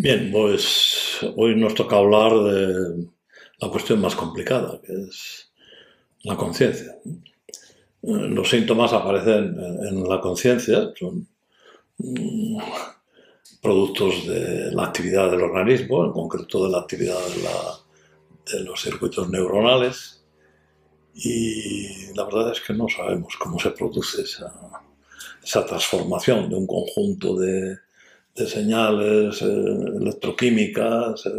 Bien, pues hoy nos toca hablar de la cuestión más complicada, que es la conciencia. Los síntomas aparecen en la conciencia, son mm, productos de la actividad del organismo, en concreto de la actividad de, los circuitos neuronales, y la verdad es que no sabemos cómo se produce esa transformación de un conjunto de, de señales eh, electroquímicas eh,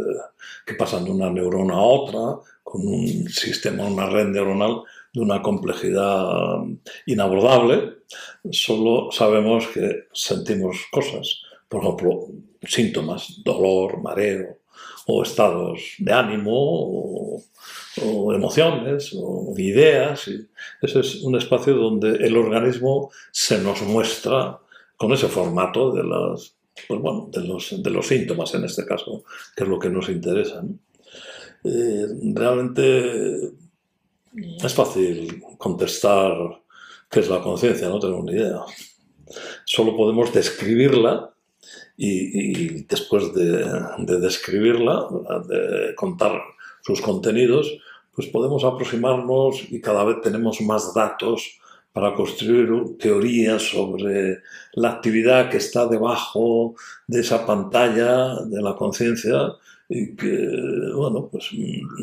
que pasan de una neurona a otra, con un sistema, una red neuronal de una complejidad inabordable. Solo sabemos que sentimos cosas, por ejemplo, síntomas, dolor, mareo, o estados de ánimo, o, o emociones, o ideas. Y ese es un espacio donde el organismo se nos muestra con ese formato de las pues bueno, de los, síntomas en este caso, que es lo que nos interesa. Eh, realmente es fácil contestar qué es la conciencia, no tengo ni idea. Solo podemos describirla y, después de, de, describirla, de contar sus contenidos, pues podemos aproximarnos y cada vez tenemos más datos para construir teorías sobre la actividad que está debajo de esa pantalla de la conciencia y que, bueno, pues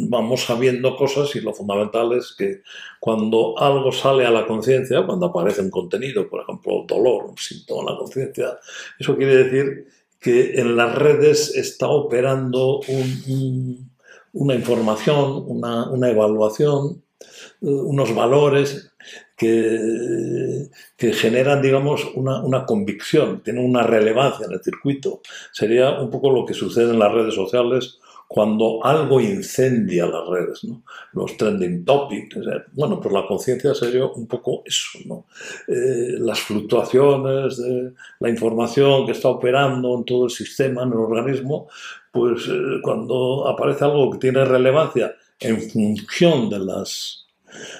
vamos sabiendo cosas y lo fundamental es que cuando algo sale a la conciencia, cuando aparece un contenido, por ejemplo, dolor, un síntoma en la conciencia, eso quiere decir que en las redes está operando una información, una, una evaluación, unos valores que, que generan, digamos, una, una, convicción, tienen una relevancia en el circuito. Sería un poco lo que sucede en las redes sociales cuando algo incendia las redes, los trending topics. Bueno, pues la conciencia sería un poco eso, ¿no? Eh, las fluctuaciones de la información que está operando en todo el sistema, en el organismo, pues eh, cuando aparece algo que tiene relevancia en función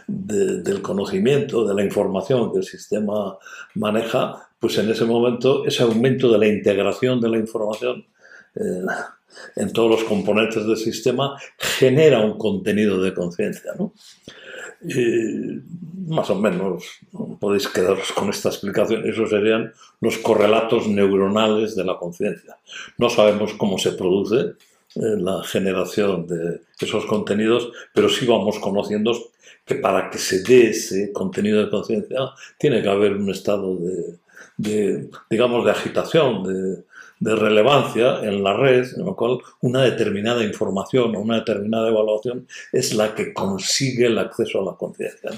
del conocimiento, de la información que el sistema maneja, pues en ese momento ese aumento de la integración de la información eh, en todos los componentes del sistema genera un contenido de conciencia. ¿no? más o menos podéis quedaros con esta explicación. Esos serían los correlatos neuronales de la conciencia. No sabemos cómo se produce la generación de esos contenidos, pero sí vamos conociendo que para que se dé ese contenido de conciencia tiene que haber un estado de, digamos, de agitación, de, de, relevancia en la red, en lo cual una determinada información o una determinada evaluación es la que consigue el acceso a la conciencia.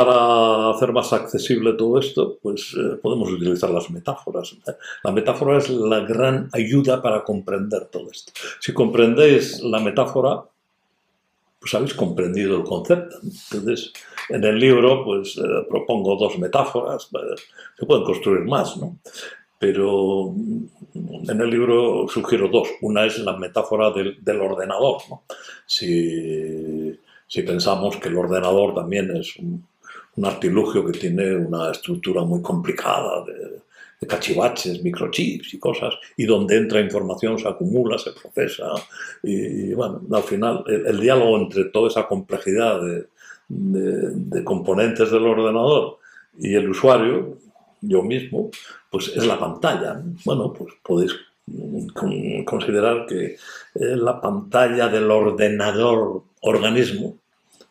Para hacer más accesible todo esto, pues eh, podemos utilizar las metáforas. La metáfora es la gran ayuda para comprender todo esto. Si comprendéis la metáfora, pues habéis comprendido el concepto. Entonces, en el libro, pues eh, propongo dos metáforas, eh, se pueden construir más, ¿no? Pero mm, en el libro sugiero dos. Una es la metáfora del, ordenador, ¿no? Si, si, pensamos que el ordenador también es un, un artilugio que tiene una estructura muy complicada de, cachivaches, microchips y cosas, y donde entra información, se acumula, se procesa, y, bueno, al final el, diálogo entre toda esa complejidad de, componentes del ordenador y el usuario, yo mismo, pues es la pantalla. Bueno, pues podéis considerar que la pantalla del ordenador organismo,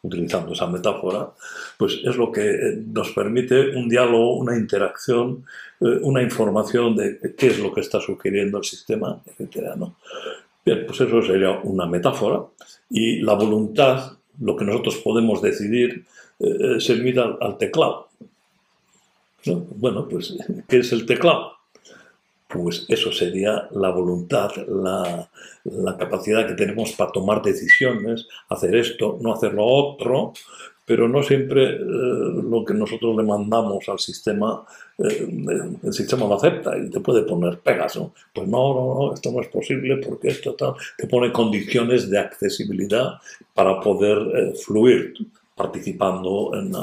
utilizando esa metáfora, pues es lo que nos permite un diálogo, una interacción eh, una información de qué es lo que está sugiriendo el sistema, etc. ¿no? Bien, pues eso sería una metáfora. Y la voluntad, lo que nosotros podemos decidir, eh, se mira al teclado. Bueno, pues, ¿qué es el teclado? Pues eso sería la voluntad, la, la, capacidad que tenemos para tomar decisiones, hacer esto, no hacer lo otro, pero no siempre eh, lo que nosotros le mandamos al sistema, eh, el sistema lo acepta y te puede poner pegas, ¿no? Pues no, no, no, esto no es posible porque esto te pone condiciones de accesibilidad para poder eh, fluir participando en,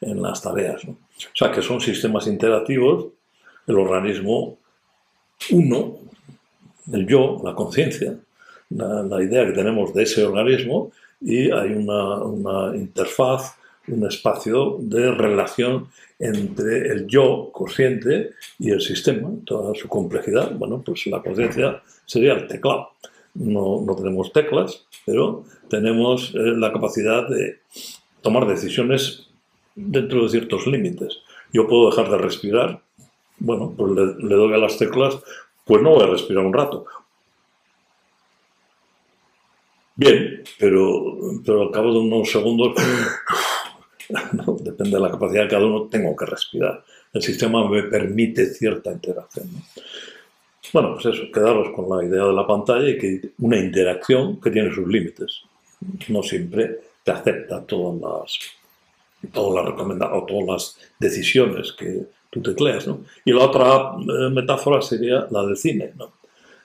en las tareas. O sea que son sistemas interactivos, el organismo uno el yo, la conciencia, la, idea que tenemos de ese organismo y hay una, interfaz, un espacio de relación entre el yo consciente y el sistema, toda su complejidad. Bueno, pues la conciencia sería el teclado. No, no, tenemos teclas, pero tenemos eh, la capacidad de tomar decisiones dentro de ciertos límites. Yo puedo dejar de respirar, bueno, pues le, doy a las teclas, pues no voy a respirar un rato. Bien, pero, pero al cabo de unos segundos depende de la capacidad de cada uno, tengo que respirar. El sistema me permite cierta interacción. Bueno, pues eso, quedaros con la idea de la pantalla y que una interacción que tiene sus límites. No siempre te acepta todas las, todas las recomendaciones o todas las decisiones que tú tecleas. ¿no? Y la otra eh, metáfora sería la del cine. ¿no?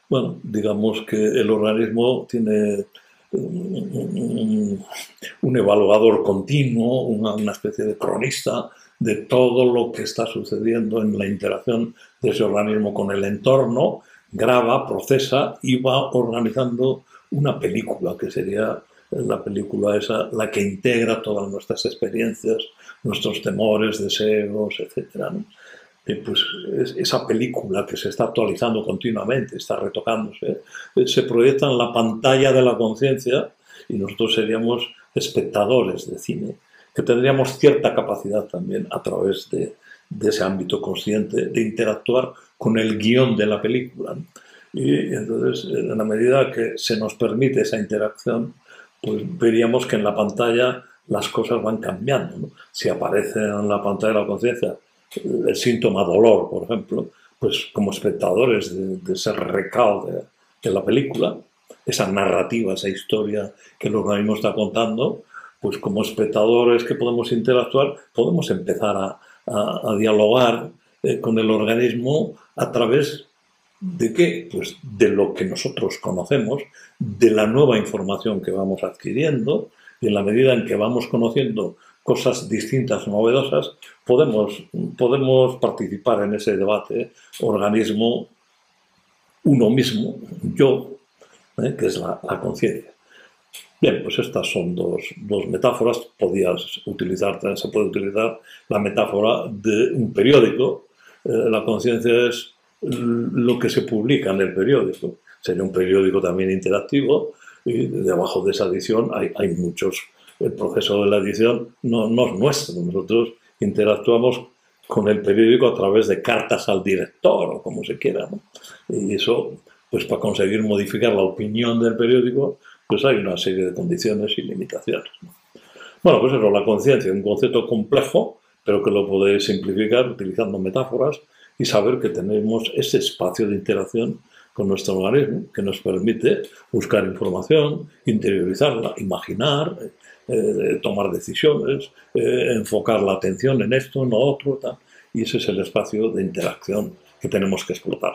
Bueno, digamos que el organismo tiene un, evaluador continuo, una, especie de cronista de todo lo que está sucediendo en la interacción de ese organismo con el entorno, graba, procesa y va organizando una película que sería la película esa, la que integra todas nuestras experiencias, nuestros temores, deseos, etc pues esa película que se está actualizando continuamente, está retocándose, eh, se proyecta en la pantalla de la conciencia y nosotros seríamos espectadores de cine, que tendríamos cierta capacidad también a través de, ese ámbito consciente de interactuar con el guion de la película. Y entonces, en la medida que se nos permite esa interacción, pues veríamos que en la pantalla las cosas van cambiando. Si aparece en la pantalla de la conciencia el síntoma dolor, por ejemplo, pues como espectadores de, ese recao de, la película, esa narrativa, esa historia que el organismo está contando, pues como espectadores que podemos interactuar, podemos empezar a, dialogar eh, con el organismo a través de qué? Pues de lo que nosotros conocemos, de la nueva información que vamos adquiriendo, y en la medida en que vamos conociendo cosas distintas, novedosas, podemos, podemos participar en ese debate, organismo, uno mismo, yo, ¿eh? que es la, conciencia. Bien, pues estas son dos, metáforas. Podías utilizar, se puede utilizar la metáfora de un periódico. Eh, la conciencia es lo que se publica en el periódico. Sería un periódico también interactivo y debajo de esa edición hay, hay muchos el proceso de la edición no, es nuestro. Nosotros interactuamos con el periódico a través de cartas al director o como se quiera. Y eso, pues para conseguir modificar la opinión del periódico, pues hay una serie de condiciones y limitaciones. Bueno, pues eso, la conciencia, un concepto complejo, pero que lo podéis simplificar utilizando metáforas y saber que tenemos ese espacio de interacción con nuestro organismo que nos permite buscar información, interiorizarla, imaginar, eh, tomar decisiones, eh, enfocar la atención en esto, en lo otro, y ese es el espacio de interacción que tenemos que explotar.